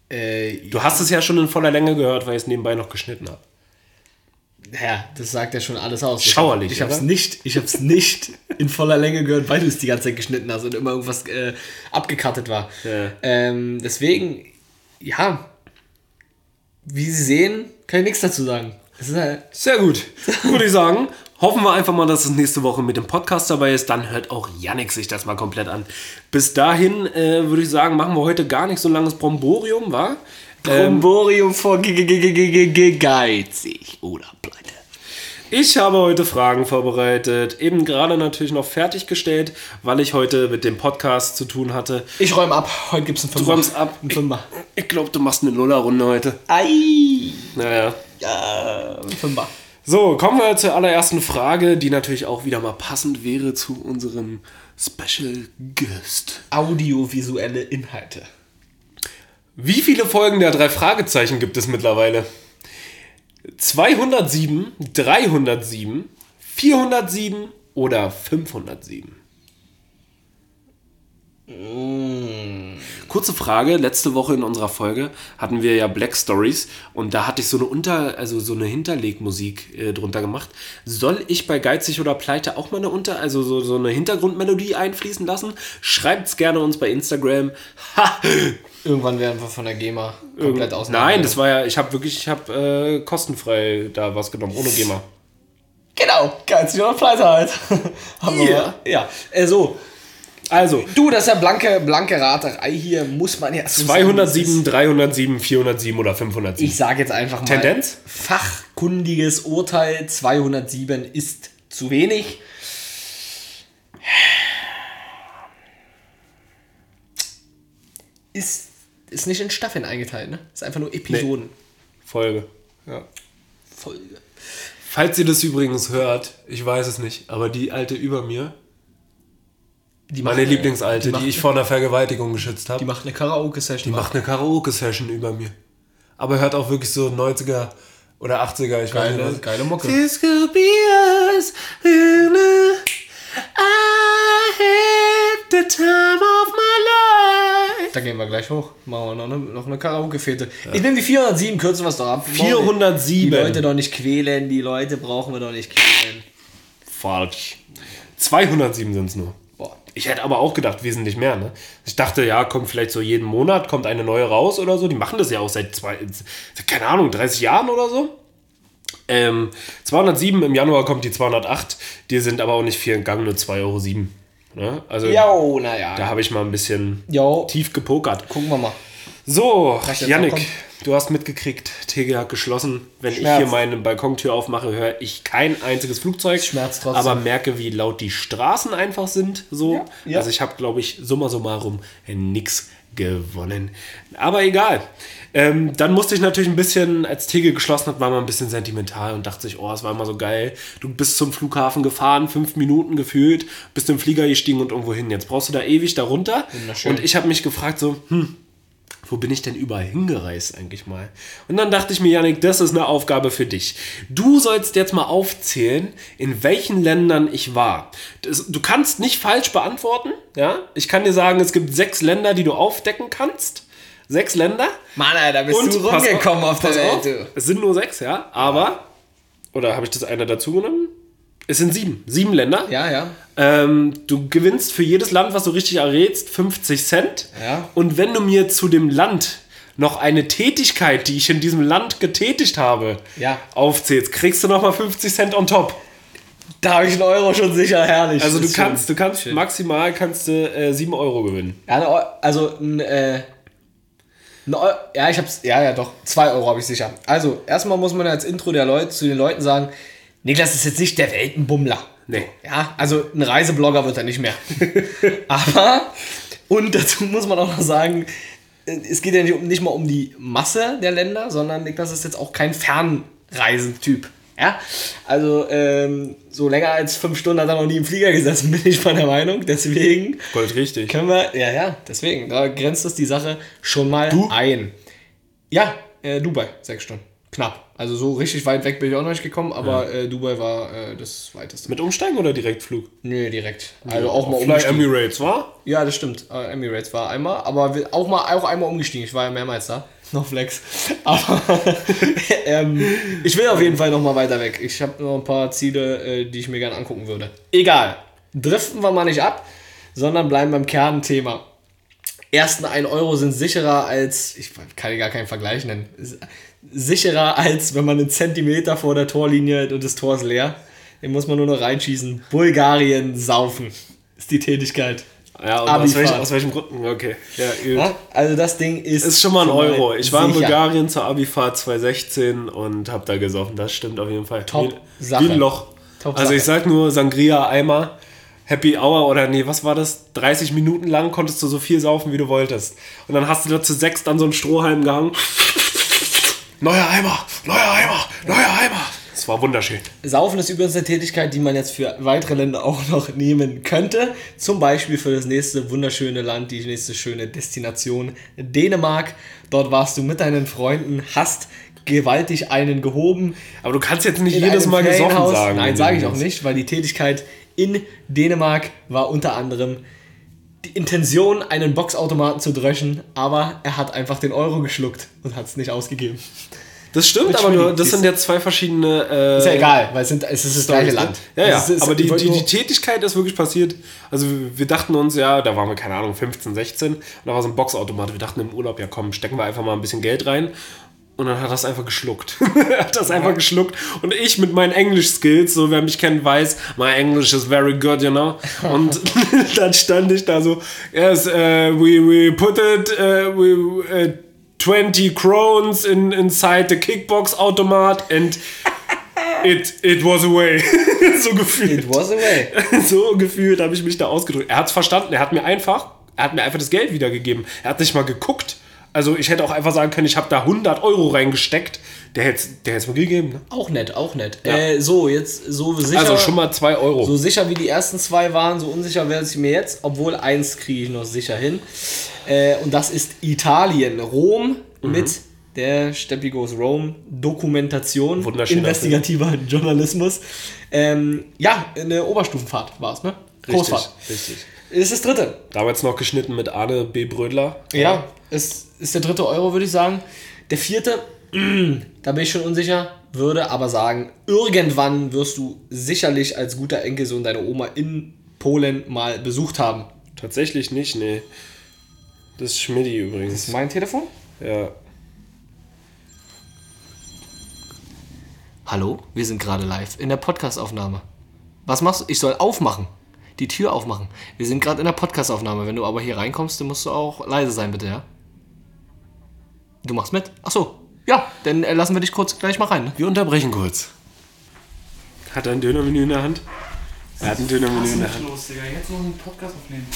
Äh, Du hast es ja schon in voller Länge gehört, weil ich es nebenbei noch geschnitten habe. ja, das sagt ja schon alles aus. Schauerlich, Ich habe es nicht, ich hab's nicht in voller Länge gehört, weil du es die ganze Zeit geschnitten hast und immer irgendwas äh, abgekattet war. Ja. Ähm, deswegen, ja, wie Sie sehen, kann ich nichts dazu sagen. Halt, Sehr gut. Würde ich sagen. Hoffen wir einfach mal, dass es nächste Woche mit dem Podcast dabei ist. Dann hört auch Yannick sich das mal komplett an. Bis dahin äh, würde ich sagen, machen wir heute gar nicht so ein langes Bromborium, wa? Ähm, Bromborium vor ge- ge- geizig oder pleite. ich habe heute Fragen vorbereitet. Eben gerade natürlich noch fertiggestellt, weil ich heute mit dem Podcast zu tun hatte. Ich räume ab. Heute gibt's einen Du Fünfer. räumst ab. Ein Fünfer. Ich glaube, du machst eine Nullerrunde heute. Ei. Naja. Ja, ein Fünfer. So, kommen wir zur allerersten Frage, die natürlich auch wieder mal passend wäre zu unserem Special Guest. Audiovisuelle Inhalte. Wie viele Folgen der drei Fragezeichen gibt es mittlerweile? 207, 307, 407 oder 507? Kurze Frage, letzte Woche in unserer Folge hatten wir ja Black Stories und da hatte ich so eine Unter, also so eine Hinterlegmusik äh, drunter gemacht. Soll ich bei Geizig oder Pleite auch mal eine Unter, also so, so eine Hintergrundmelodie einfließen lassen? Schreibt's gerne uns bei Instagram. Ha! Irgendwann werden wir von der GEMA komplett aus. Nein, das war ja, ich habe wirklich, ich habe äh, kostenfrei da was genommen, ohne GEMA. Genau, geizig oder pleite halt. Haben wir Ja. mal. Ja, äh, so. Also, Du, das ist ja blanke, blanke Raterei hier, muss man ja. 207, 307, 407 oder 507. Ich sage jetzt einfach mal. Tendenz? Fachkundiges Urteil 207 ist zu wenig. Ist, ist nicht in Staffeln eingeteilt, ne? Ist einfach nur Episoden. Folge. Ja. Folge. Falls ihr das übrigens hört, ich weiß es nicht, aber die alte über mir, meine macht- Lieblingsalte, die die, ich vor einer Vergewaltigung geschützt habe, Die die, macht eine Karaoke-Session. macht eine Karaoke-Session über mir. Aber hört auch wirklich so 90er oder 80er, ich weiß geile, nicht. geile Mucke. This could be us. I had the time of my life. Da gehen wir gleich hoch. Machen wir noch eine, noch eine Karaoke-Fete. Ich nehme die 407, kürzen wir es doch ab. 407. Die Leute doch nicht quälen, die Leute brauchen wir doch nicht quälen. Falsch. 207 sind es nur. Ich hätte aber auch gedacht, wesentlich mehr. Ne? Ich dachte, ja, kommt vielleicht so jeden Monat, kommt eine neue raus oder so. Die machen das ja auch seit zwei, keine Ahnung, 30 Jahren oder so. Ähm, 207 im Januar kommt die 208. Die sind aber auch nicht viel entgangen, nur 2,07 Euro. Ne? Also Jo, naja. da habe ich mal ein bisschen Jo, tief gepokert. gucken wir mal. So, Was du hast mitgekriegt, Tegel hat geschlossen. Wenn ich Schmerz. hier meine Balkontür aufmache, höre ich kein einziges Flugzeug. Schmerz trotzdem. Aber merke, wie laut die Straßen einfach sind. So. Ja, ja. Also ich habe, glaube ich, summa summarum nix gewonnen. Aber egal. Ähm, dann musste ich natürlich ein bisschen, als Tegel geschlossen hat, war man ein bisschen sentimental und dachte sich, oh, es war immer so geil. Du bist zum Flughafen gefahren, fünf Minuten gefühlt, bist im Flieger gestiegen und irgendwo hin. Jetzt brauchst du da ewig da runter. Wunderschön. Und ich habe mich gefragt, so, hm, wo bin ich denn überall hingereist eigentlich mal? Und dann dachte ich mir, Janik, das ist eine Aufgabe für dich. Du sollst jetzt mal aufzählen, in welchen Ländern ich war. Das, du kannst nicht falsch beantworten, ja? Ich kann dir sagen, es gibt sechs Länder, die du aufdecken kannst. Sechs Länder. Mann, Alter, bist Und du rumgekommen auf, pass der auf, Welt. du. Es sind nur sechs, ja. Aber, oder habe ich das eine dazu genommen? Es sind sieben. Sieben Länder. Ja, ja. Ähm, du gewinnst für jedes Land, was du richtig errätst, 50 Cent. Ja. Und wenn du mir zu dem Land noch eine Tätigkeit, die ich in diesem Land getätigt habe, Ja. aufzählst, kriegst du nochmal 50 Cent on top. Da habe ich einen Euro schon sicher, herrlich. Also du schön. kannst, du kannst Schön. maximal kannst du äh, 7 Euro gewinnen. Ja, also ein, äh, ein ja, ich hab's, ja, ja, doch, 2 Euro habe ich sicher. Also, erstmal muss man als Intro der Leute zu den Leuten sagen, Niklas ist jetzt nicht der Weltenbummler. Nee. Ja, also ein Reiseblogger wird er nicht mehr. Aber, und dazu muss man auch noch sagen, äh, es geht ja nicht, nicht mal um die Masse der Länder, sondern Niklas ist jetzt auch kein Fernreisentyp. Ja, also ähm, so länger als fünf Stunden hat er noch nie im Flieger gesessen, bin ich meiner Meinung. Deswegen Gold richtig. können wir, ja, ja, deswegen, da grenzt es die Sache schon mal ein. Ja, äh, Dubai, sechs Stunden. Knapp. Also so richtig weit weg bin ich auch noch nicht gekommen, aber äh, Dubai war äh, das weiteste. Mit Umsteigen oder Direktflug? Nö, direkt. Also auch mal Fly umgestiegen. Emirates, war? Ja, das stimmt. Äh, Emirates war einmal, aber auch mal auch einmal umgestiegen. Ich war ja mehrmals da. Noch Flex. Aber ähm, ich will auf jeden Fall noch mal weiter weg. Ich habe noch ein paar Ziele, äh, die ich mir gerne angucken würde. Egal. Driften wir mal nicht ab, sondern bleiben beim Kernthema. Ersten 1 Euro sind sicherer als, ich kann gar keinen Vergleich nennen, sicherer als wenn man einen Zentimeter vor der Torlinie und das Tor ist leer. Den muss man nur noch reinschießen. Bulgarien saufen ist die Tätigkeit. Ja, und aus, welch, aus welchem Grund? Okay. Ja, also das Ding ist. Ist schon mal ein Euro. Ich war in sicher. Bulgarien zur Abifahrt 2016 und hab da gesoffen. Das stimmt auf jeden Fall. Top wie, Sache. Wie ein Loch. Top also ich sag nur Sangria Eimer, Happy Hour oder nee, was war das? 30 Minuten lang konntest du so viel saufen, wie du wolltest. Und dann hast du da zu sechs an so einen Strohhalm gehangen. Neuer Eimer, neuer Eimer, neuer Eimer. Es war wunderschön. Saufen ist übrigens eine Tätigkeit, die man jetzt für weitere Länder auch noch nehmen könnte. Zum Beispiel für das nächste wunderschöne Land, die nächste schöne Destination Dänemark. Dort warst du mit deinen Freunden, hast gewaltig einen gehoben. Aber du kannst jetzt nicht jedes Mal gesoffen sagen. Nein, sage ich auch nicht, weil die Tätigkeit in Dänemark war unter anderem die Intention, einen Boxautomaten zu dröschen, aber er hat einfach den Euro geschluckt und hat es nicht ausgegeben. Das stimmt, aber Schmidti. das sind ja zwei verschiedene. Äh, Ist ja egal, weil es, sind, es ist das gleiche Land. Ja, ja, Also ist- aber die, die, nur- die Tätigkeit ist wirklich passiert. Also wir- wir dachten uns, ja, da waren wir, keine Ahnung, 15, 16 und da war so ein Boxautomat. Wir dachten im Urlaub, ja komm, stecken wir einfach mal ein bisschen Geld rein. Und dann hat er das einfach geschluckt. er hat das einfach geschluckt. Und ich mit meinen Englisch-Skills, so wer mich kennt, weiß, my English is very good, you know. Und dann stand ich da so, yes, uh, we, we put it, uh, we, uh, 20 Crones in, inside the Kickbox Automat and it, it was away. so gefühlt. It was away. so gefühlt habe ich mich da ausgedrückt. Er hat es verstanden. Er hat mir einfach, er hat mir einfach das Geld wiedergegeben. Er hat nicht mal geguckt. Also ich hätte auch einfach sagen können, ich habe da 100 Euro reingesteckt. Der hätte der es mir gegeben. Ne? Auch nett, auch nett. Äh, so, jetzt so sicher. Also schon mal 2 Euro. So sicher wie die ersten zwei waren, so unsicher werde ich mir jetzt, obwohl eins kriege ich noch sicher hin. Äh, und das ist Italien. Rom Mhm. mit der Steppi Goes Rome Dokumentation, Wunderschöner investigativer Journalismus. Ähm, ja, eine Oberstufenfahrt war es, ne? Großfahrt. richtig. Ist das dritte. Damals noch geschnitten mit Arne B. Brödler. Ja, ist, ist der dritte Euro, würde ich sagen. Der vierte, da bin ich schon unsicher, würde aber sagen, irgendwann wirst du sicherlich als guter Enkelsohn deine Oma in Polen mal besucht haben. Tatsächlich nicht, nee. Das ist Schmidti übrigens. Mein Telefon? Ja. Hallo, wir sind gerade live in der Podcastaufnahme. Was machst du? Ich soll aufmachen. Die Tür aufmachen. Wir sind gerade in der Podcastaufnahme. Wenn du aber hier reinkommst, dann musst du auch leise sein, bitte, ja? Du machst mit? Ach so. Ja, dann äh, lassen wir dich kurz gleich mal rein. Ne? Wir unterbrechen kurz. Hat er ein Dönermenü in der Hand? Er hat ein Dönermenü in der Hand. los, Digga. Jetzt noch einen Podcast aufnehmen.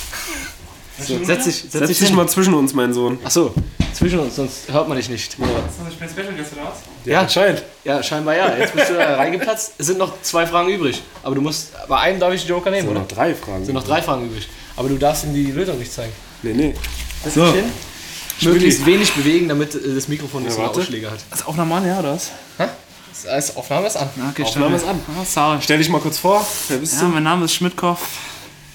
So, setz dich, setz Setz dich mal zwischen uns, mein Sohn. Ach so, zwischen uns, sonst hört man dich nicht. Was ist das Special Guest oder was? Ja, Anscheinend. ja, scheinbar ja. Jetzt bist du da reingeplatzt. Es sind noch zwei Fragen übrig. Aber du musst, bei einem darf ich den Joker nehmen, Sind oder? noch drei Fragen. Es sind noch drei Fragen übrig. Aber du darfst ihm die Lösung nicht zeigen. Nee, nee. Setz So. dich hin. Möglichst wenig bewegen, damit äh, das Mikrofon nicht so eine warte. Ausschläge hat. Ist Aufnahme an, ja, oder was? Hä? Das heißt, Aufnahme ist an. Okay, Aufnahme ist an. Ah, sorry. Stell dich mal kurz vor. Wer bist Ja, du? mein Name ist Schmidtkoff,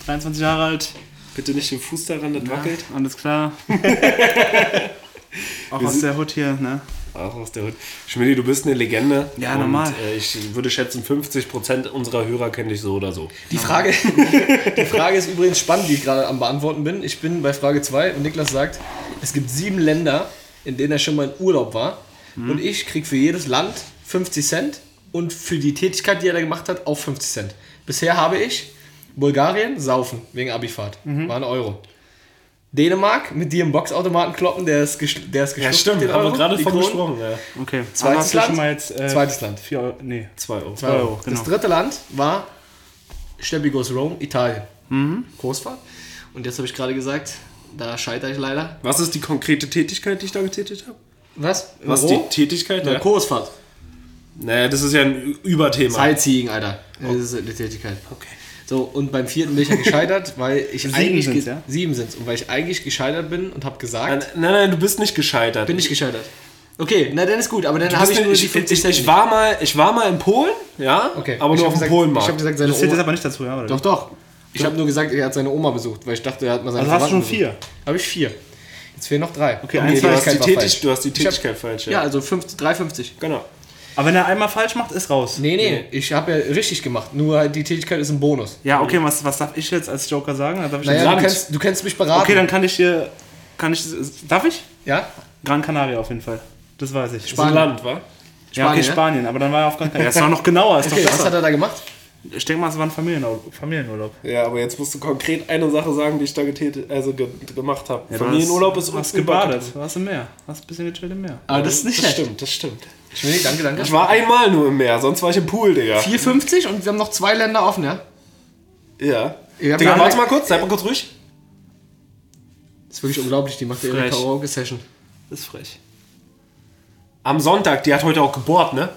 23 Jahre alt. Bitte nicht den Fuß daran, das wackelt. Alles klar. Auch aus der Hut hier, ne? Auch aus der Hut. Schmidti, du bist eine Legende. Ja, und, normal. Äh, ich würde schätzen, 50% unserer Hörer kennen dich so oder so. Die Frage, die Frage ist übrigens spannend, die ich gerade am Beantworten bin. Ich bin bei Frage 2 und Niklas sagt, es gibt sieben Länder, in denen er schon mal in Urlaub war. Und ich krieg für jedes Land 50 Cent und für die Tätigkeit, die er da gemacht hat, auch 50 Cent. Bisher habe ich Bulgarien, saufen, wegen Abifahrt. War ein Euro. Dänemark, mit dir im Boxautomaten kloppen, der ist, geschl- der ist Ja, geschluckt, stimmt, den haben wir gerade von gesprochen. Ja. Okay. Zweites Land? schon mal jetzt, äh, Zweites Land. 4 Euro, nee. 2 Euro. Zwei Euro. Euro, genau. Das dritte Land war Steppi Goes Rome, Italien. Mhm. Großfahrt. Und jetzt habe ich gerade gesagt, da scheitere ich leider. Was ist die konkrete Tätigkeit, die ich da getätigt habe? Was? Was Rom? die Tätigkeit? Na, Ja. Großfahrt. Naja, das ist ja ein Überthema. Sightseeing, Alter. Das ist eine Tätigkeit. Okay. So, und beim vierten bin ich ja gescheitert, weil ich Sieben eigentlich. sind's, ja? Sieben sind's. Und weil ich eigentlich gescheitert bin und habe Nein, gesagt, nein, nein, du bist nicht gescheitert. bin ich gescheitert. Okay, na dann ist gut, aber dann habe ich nur die ich, 50 ich, ich, nicht. war mal, ich war mal in Polen, ja, okay. aber ich nur auf dem Polenmarkt. Ich habe gesagt, seine Das zählt jetzt aber nicht dazu, ja? Oder? Doch, doch. Ich habe nur gesagt, er hat seine Oma besucht, weil ich dachte, er hat mal seine Also hast du schon Verwandten vier? Habe ich vier. Jetzt fehlen noch drei. Okay, Und eins, du, hast die Tätigkeit Tätig, falsch. du hast die Ich hab- Tätigkeit falsch. Ja, also 50, 3,50. genau. Aber wenn er einmal falsch macht, ist raus. Nee, nee, ich habe ja richtig gemacht. Nur halt die Tätigkeit ist ein Bonus. Ja, okay, was, was darf ich jetzt als Joker sagen? Darf ich Naja, jetzt- du kannst, du kannst mich beraten. okay, dann kann ich hier. Kann ich. Darf ich? Ja? Gran Canaria auf jeden Fall. Das weiß ich. Das ist ein Land, wa? ja, okay, Spanien? Spanien, aber dann war er auf Gran Canaria. Das war noch genauer, ist Okay, doch was hat er da gemacht? Ich denke mal, es war ein Familienurlaub. Familienurlaub. Ja, aber jetzt musst du konkret eine Sache sagen, die ich da getätigt, also ge gemacht habe. Ja, du Familienurlaub hast- ist hast übertrieben. gebadet. Warst im Meer. Hast ein bisschen gechillt im Meer. Aber das ist nicht Das schlecht. stimmt, das stimmt. Schmidt, danke, danke. Ich war einmal nur im Meer, sonst war ich im Pool, Digga. 4,50 und wir haben noch zwei Länder offen, ja? Ja. Digga, warte mal kurz, seid mal kurz ruhig. Das ist wirklich unglaublich, die macht ihre. Karaoke-Session. Das ist frech. Am Sonntag, die hat heute auch gebohrt, ne?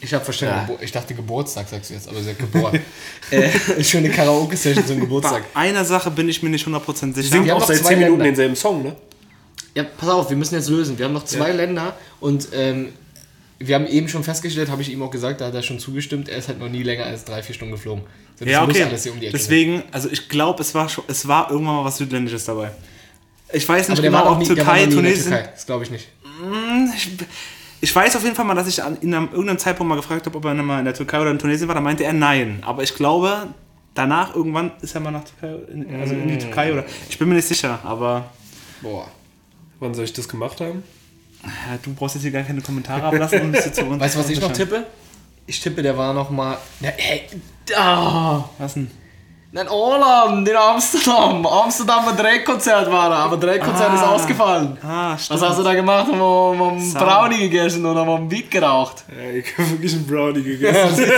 Ich habe verstanden, Ja. Ich dachte Geburtstag, sagst du jetzt, aber sie hat geboren. äh, schöne Karaoke-Session zum Geburtstag. Bei einer Sache bin ich mir nicht 100% sicher. Singt Wir haben auch seit zwei 10 Minuten Länder. denselben Song, ne? Ja, pass auf, wir müssen jetzt lösen. Wir haben noch zwei Länder und ähm, wir haben eben schon festgestellt, habe ich ihm auch gesagt, da hat er schon zugestimmt, er ist halt noch nie länger als drei, vier Stunden geflogen. So, das ja, muss okay. alles hier um die Ecke sein. Deswegen, also ich glaube, es war schon, es war irgendwann mal was Südländisches dabei. Ich weiß nicht genau, ob nie, Türkei, Tunesien. Türkei. Das glaube ich nicht. Ich, ich weiß auf jeden Fall mal, dass ich an, in einem, irgendeinem Zeitpunkt mal gefragt habe, ob er mal in der Türkei oder in Tunesien war. Da meinte er nein. Aber ich glaube, danach irgendwann ist er mal nach Türkei, in, also in die Türkei oder. Ich bin mir nicht sicher, aber Boah. Wann soll ich das gemacht haben? ja, du brauchst jetzt hier gar keine Kommentare ablassen und bist zu uns. Weißt du, was ich noch tippe? Ich tippe, der war noch mal. Ja, hey, da! Was denn? Nein, Holland, in Amsterdam. Amsterdam, ein Drehkonzert war da, aber Drehkonzert ist Ah. ausgefallen. Ah, stimmt. Was hast du da gemacht? Haben wir, wir haben Sau. Brownie gegessen oder wir haben Beat geraucht? Ja, ich habe wirklich einen Brownie gegessen.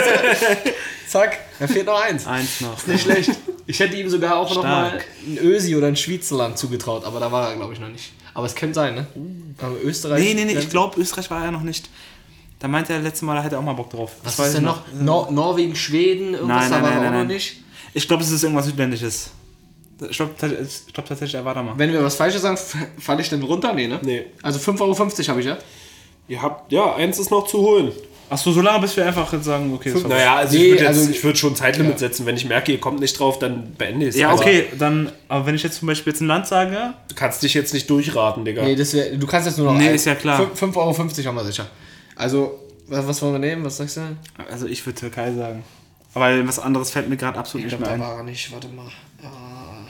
Zack, da fehlt noch eins. Eins noch. Nicht schlecht. Ich hätte ihm sogar auch noch mal Stark. ein Ösi oder ein Schweizerland zugetraut, aber da war er, glaube ich, noch nicht. Aber es könnte sein, ne? Aber Österreich. Nee, nee, nee, ich glaube, Österreich war er noch nicht. Da meinte er letzte Mal, da hätte er auch mal Bock drauf. Was Das weiß ist denn ich noch? Nor Norwegen, Schweden, irgendwas Nein, da nein, war nein, er nein, auch noch nicht. Ich glaube, es ist irgendwas Südländisches. Ich glaube glaub tatsächlich, er war da mal. Wenn wir was Falsches sagen, falle ich denn runter? Nee, ne? Nee. Also 5,50 Euro habe ich, ja? Ihr habt, ja, eins ist noch zu holen. Achso, so lange, bis wir einfach jetzt sagen, okay, das war Naja, also Nee, ich würde also- würd schon ein Zeitlimit setzen. Wenn ich merke, ihr kommt nicht drauf, dann beende ich es. Ja, Aber okay, dann, aber wenn ich jetzt zum Beispiel jetzt ein Land sage, Du kannst dich jetzt nicht durchraten, Digga. Nee, das wär, du kannst jetzt nur noch. Nee, ein- ist ja klar. fün- 5,50 Euro haben wir sicher. Also, was, was wollen wir nehmen? Was sagst du? also ich würde Türkei sagen. Aber was anderes fällt mir gerade absolut Ich nicht glaube, mehr da ein. war er nicht. Warte mal. Ah.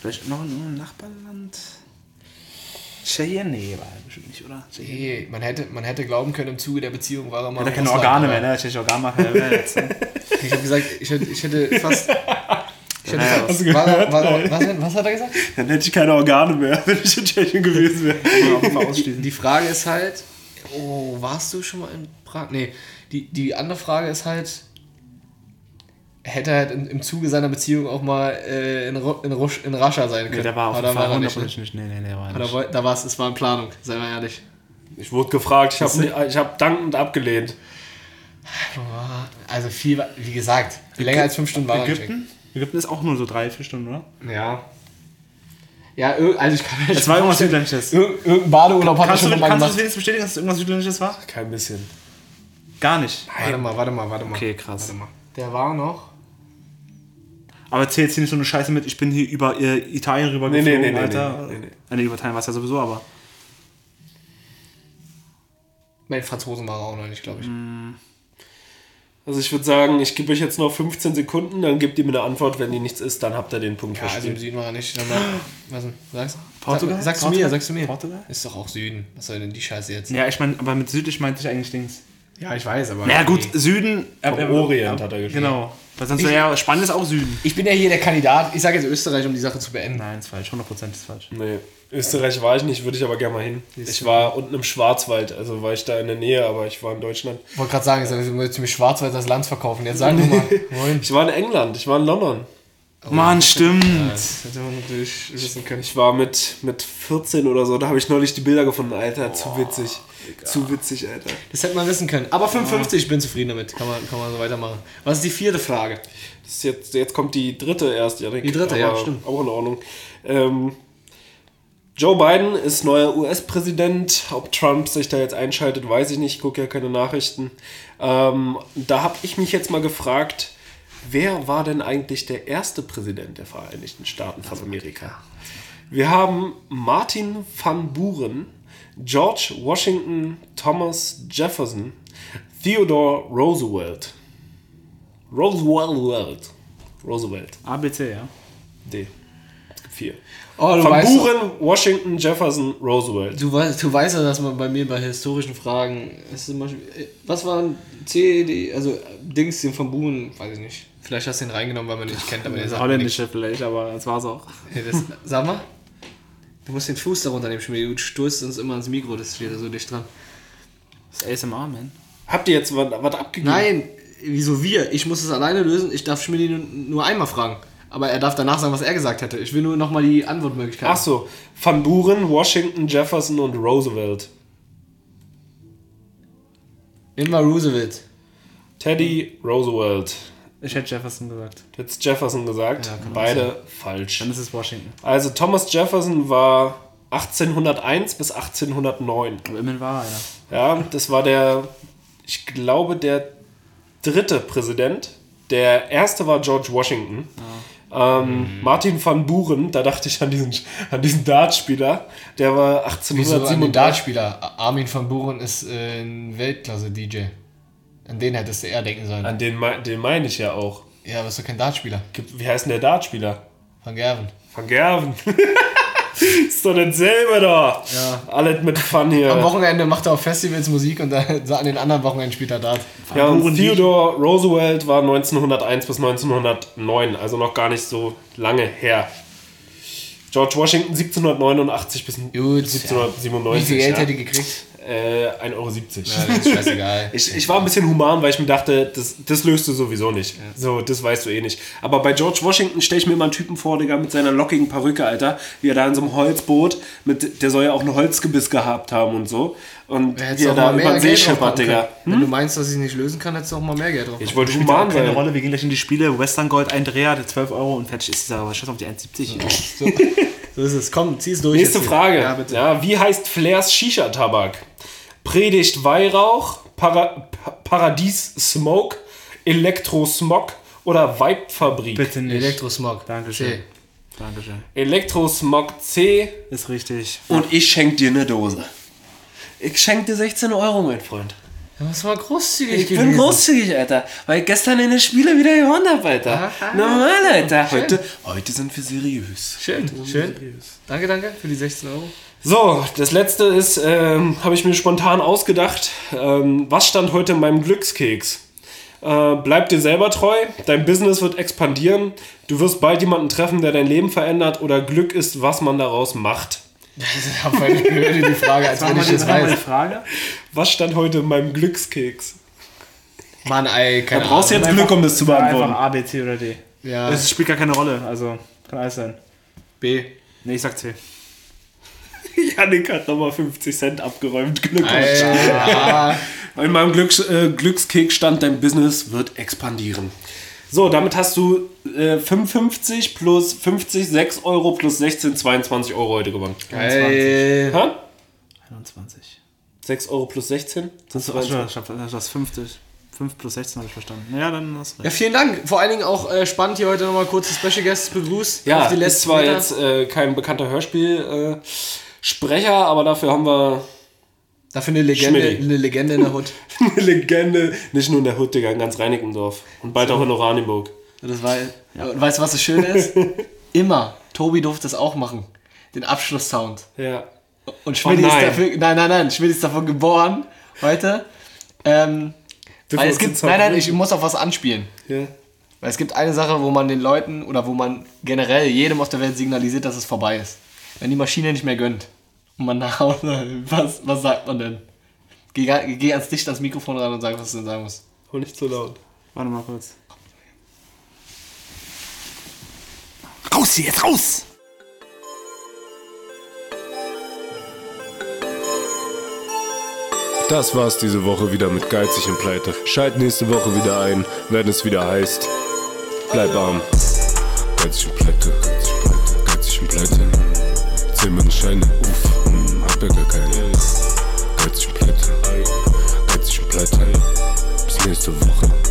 Vielleicht noch ein Nachbarland? Tschechien? Nee, war er bestimmt nicht, oder? Tschechien. Nee, man hätte, man hätte glauben können, im Zuge der Beziehung war er mal. Hat er in keine Russland, Organe mehr, ne? Tschechische Organmacher. ja, jetzt, ne? Ich habe gesagt, ich hätte, ich hätte fast. Ich hätte Ja, fast war, gehört? war, war, was, was hat er gesagt? Dann hätte ich keine Organe mehr, wenn ich in Tschechien gewesen wäre. Die Frage ist halt, oh, warst du schon mal in Prag? Nee, die, die andere Frage ist halt, hätte er halt im, Zuge seiner Beziehung auch mal äh, in, Ru- in, Rusch, in Rascha sein können. Nee, der war auf jeden Fall war er nicht. Ne? nicht. Nee, nee, nee, war Da, nicht. woll- da war es, es war in Planung, seien wir ehrlich. Ich wurde gefragt, ich habe ich hab dankend abgelehnt. Also viel, wie gesagt, länger als fünf Stunden war er nicht. Ägypten? Ägypten ist auch nur so drei, vier Stunden, oder? Ja. Ja, also ich kann mir Es war irgendwas Südländisches. Ir irgendein Badeurlaub hat er Kannst du, schon mal kannst du das wenigstens bestätigen, dass es irgendwas Südländisches war? Kein bisschen. Gar nicht. Warte mal, warte mal, warte mal. Okay, krass. Warte mal. Der war noch. Aber erzähl jetzt hier nicht so eine Scheiße mit, ich bin hier über äh, Italien rüber Nee, nee, geflogen, nee, nee, Alter. nee, nee, nee. Äh, nee, über Italien war es ja sowieso, aber. Mein Franzosen war er auch noch nicht, glaube ich. Also ich würde sagen, ich gebe euch jetzt noch 15 Sekunden, dann gebt ihr mir eine Antwort. Wenn die nichts ist, dann habt ihr den Punkt Ja, also im verspielt. Süden war er nicht. Sag mal, was denn? Sagst Portugal? Sag, sagst du Portugal? mir, sagst du mir. Portugal? Ist doch auch Süden. Was soll denn die Scheiße jetzt? Ja, ich meine, aber mit südlich meinte ich eigentlich Dings. Ja, ich weiß, aber. Ja, gut, Süden. Vom Orient hat er geschrieben. Genau. Weil sonst wäre ja Spanien ist auch Süden. Ich bin ja hier der Kandidat. Ich sage jetzt Österreich, um die Sache zu beenden. Nein, ist falsch. 100% ist falsch. Nee, Österreich war ich nicht, würde ich aber gerne mal hin. Ich war unten im Schwarzwald, also war ich da in der Nähe, aber ich war in Deutschland. Ich wollte gerade sagen, du willst mich Schwarzwald als Land verkaufen. Jetzt sag doch mal. Moin. Ich war in England, ich war in London. Mann, stimmt. Das hätte man natürlich wissen können. Ich war mit, mit 14 oder so, da habe ich neulich die Bilder gefunden. Alter, zu witzig. Zu witzig, Alter. Das hätte man wissen können. Aber 55, ich bin zufrieden damit. Kann man, kann man so weitermachen. Was ist die vierte Frage? Das ist jetzt, jetzt kommt die dritte erst, Janik. Die dritte, ja, aber stimmt. Auch in Ordnung. Ähm, Joe Biden ist neuer US-Präsident. Ob Trump sich da jetzt einschaltet, weiß ich nicht. Ich gucke ja keine Nachrichten. Ähm, da habe ich mich jetzt mal gefragt, wer war denn eigentlich der erste Präsident der Vereinigten Staaten von Amerika? Wir haben Martin van Buren, George Washington, Thomas Jefferson, Theodore Roosevelt. Roosevelt. Roosevelt. ABC, ja. D. Vier. Oh, du Van weißt, Buren, Washington, Jefferson, Roosevelt. du, weißt, du weißt ja, dass man bei mir bei historischen Fragen. Ist immer, schw- was waren C, D, also Dings, den von Buren, weiß ich nicht. Vielleicht hast du ihn reingenommen, weil man ihn nicht kennt, aber der sagt. Holländische vielleicht, aber das war's auch. Hey, das, sag mal. Du musst den Fuß darunter nehmen, Schmiede. Du stoßt uns immer ans Mikro, das steht da so dicht dran. Das ist ASMR, man. Habt ihr jetzt was, was abgegeben? Nein, wieso wir? Ich muss es alleine lösen. Ich darf Schmiede nur, nur einmal fragen. Aber er darf danach sagen, was er gesagt hätte. Ich will nur nochmal die Antwortmöglichkeit. Ach so. Van Buren, Washington, Jefferson und Roosevelt. Immer Roosevelt. Teddy Roosevelt. Ich hätte Jefferson gesagt. Jetzt Jefferson gesagt. Ja, Beide falsch. Dann ist es Washington. Also Thomas Jefferson war 1801 bis 1809. Aber immerhin war einer. Ja, das war der, ich glaube, der dritte Präsident. Der erste war George Washington. Ähm, Martin van Buren, da dachte ich an diesen, an diesen Dartspieler, der war Wieso an den 1837. Dartspieler? Armin van Buren ist äh, ein Weltklasse-DJ. An den hättest du eher denken sollen. An den, den meine ich ja auch. Ja, aber ist doch kein Dartspieler. Wie heißt denn der Dartspieler? Van Gerven. Van Gerven. ist doch dasselbe da. Ja. Alles mit Fun hier. Am Wochenende macht er auf Festivals Musik und dann, an den anderen Wochenenden spielt er Dart. Ja, und Theodore Roosevelt war 1901 bis 1909, also noch gar nicht so lange her. George Washington 1789 bis Gut, 1797. Wie viel Geld ja. hätte die gekriegt? Äh, 1,70 Euro. Ja, ist scheißegal. Ich, ich war ein bisschen human, weil ich mir dachte, das, das löst du sowieso nicht. So, das weißt du eh nicht. Aber bei George Washington stelle ich mir immer einen Typen vor, Digga, mit seiner lockigen Perücke, Alter, wie er da in so einem Holzboot, mit, der soll ja auch ein Holzgebiss gehabt haben und so. Und wie er da mal über mehr den See Geld drauf schippert, Digga. können. Wenn du meinst, dass ich es nicht lösen kann, hättest du auch mal mehr Geld drauf. Ich wollte human keine sein. Rolle, wir gehen gleich in die Spiele. Western Gold, ein Dreher, der 12 Euro und fertig ist es aber scheiß auf die 1,70. So, so ist es. Komm, zieh es durch. Nächste. Frage. Ja, Ja, bitte. wie heißt Flairs Shisha-Tabak? Predigt Weihrauch, Para Pa- Paradies Smoke, Elektrosmog oder Weibfabrik? Bitte nicht. Elektrosmog. Dankeschön. C. Dankeschön. Elektrosmog C Ist richtig. und ich schenk dir eine Dose. Ich schenk dir 16 Euro, mein Freund. Ja, Das war großzügig Ich bin großzügig, Alter, weil ich gestern in den Spiele wieder gewonnen habe, Alter. Normal, Alter. Heute, heute sind wir seriös. Schön, schön. Danke, danke für die 16 Euro. So, das letzte ist, ähm, habe ich mir spontan ausgedacht. Ähm, was stand heute in meinem Glückskeks? Äh, bleib dir selber treu, dein Business wird expandieren, du wirst bald jemanden treffen, der dein Leben verändert oder Glück ist, was man daraus macht. Das ist ja voll blöd, die Frage, als wenn ich das weiß. Frage. Was stand heute in meinem Glückskeks? Mann, ey, keine Da brauchst du Ahnung. jetzt Glück, um das zu Einfach beantworten. A, B, C oder D. Ja, Es spielt gar keine Rolle, also kann alles sein. B. Nee, ich sag C. Janik hat nochmal 50 Cent abgeräumt. Glückwunsch. In meinem Glücks, äh, Glückskeks stand, dein Business wird expandieren. So, damit hast du äh, 55 plus 50, 6 Euro plus 16, 22 Euro heute gewonnen. Geil. Ha? 21. 6 Euro plus 16? Das ist das 50. 5 plus 16 habe ich verstanden. Ja, dann hast du Ja, recht. vielen Dank. Vor allen Dingen auch äh, spannend, hier heute nochmal kurze Special Guests begrüßt. Ja, Auf die ist letzten zwar Meter. jetzt äh, kein bekannter Hörspielsprecher, äh, Sprecher, aber dafür haben wir Dafür eine Legende, eine Legende in der Hood. Eine Legende. Nicht nur in der Hut, Digga, in ganz Reinickendorf. Und bald auch in Oranienburg. Das war, Und weißt du, was das Schöne ist? Immer. Tobi durfte das auch machen. Den Abschlusssound. Ja. Und Schmidt Oh ist dafür, nein, nein, nein, Schmidt ist davon geboren, heute. Ähm, weil es gibt, nein, nein, ich muss auf was anspielen. ja. Weil es gibt eine Sache, wo man den Leuten oder wo man generell jedem auf der Welt signalisiert, dass es vorbei ist. Wenn die Maschine nicht mehr gönnt und man nach Hause, was, was sagt man denn? Geh, geh ganz dicht ans Mikrofon ran und sag, was du denn sagen musst. Und nicht zu laut. Warte mal kurz. Raus hier, jetzt raus! Das war's diese Woche wieder mit Geizig und Pleite. Schalt nächste Woche wieder ein, wenn es wieder heißt. Bleib arm. Geizig und Pleite, geizig und Pleite, geizig und Pleite. Meine Scheine, uff, hm, hab ja gar keine. Geizig Pleite, geizig Pleite. Bis nächste Woche.